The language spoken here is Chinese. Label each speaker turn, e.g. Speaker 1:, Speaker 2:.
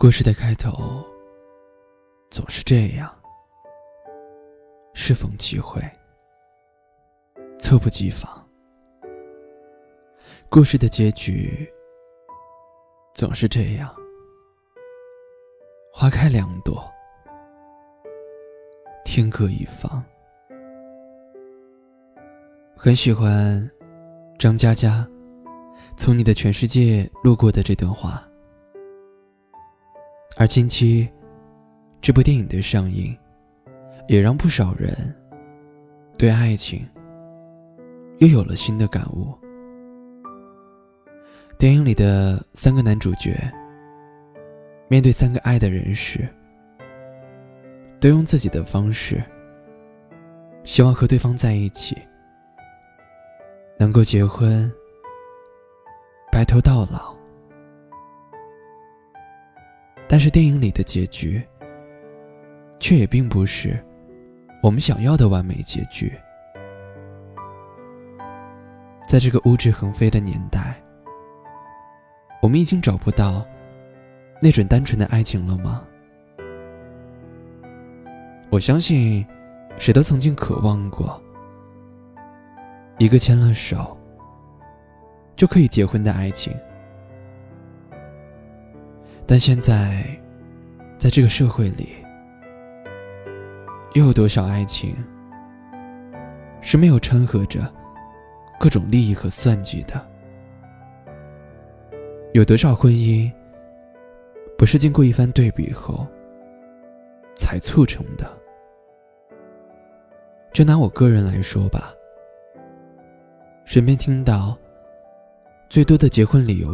Speaker 1: 故事的开头总是这样，适逢其会，猝不及防。故事的结局总是这样，花开两朵，天各一方。很喜欢张嘉佳从你的全世界路过的这段话。而近期，这部电影的上映，也让不少人对爱情又有了新的感悟。电影里的三个男主角，面对三个爱的人时，都用自己的方式，希望和对方在一起，能够结婚，白头到老。但是电影里的结局，却也并不是我们想要的完美结局。在这个物质横飞的年代，我们已经找不到那种单纯的爱情了吗？我相信，谁都曾经渴望过一个牵了手就可以结婚的爱情。但现在，在这个社会里，又有多少爱情是没有掺和着各种利益和算计的？有多少婚姻不是经过一番对比后才促成的？就拿我个人来说吧，身边听到最多的结婚理由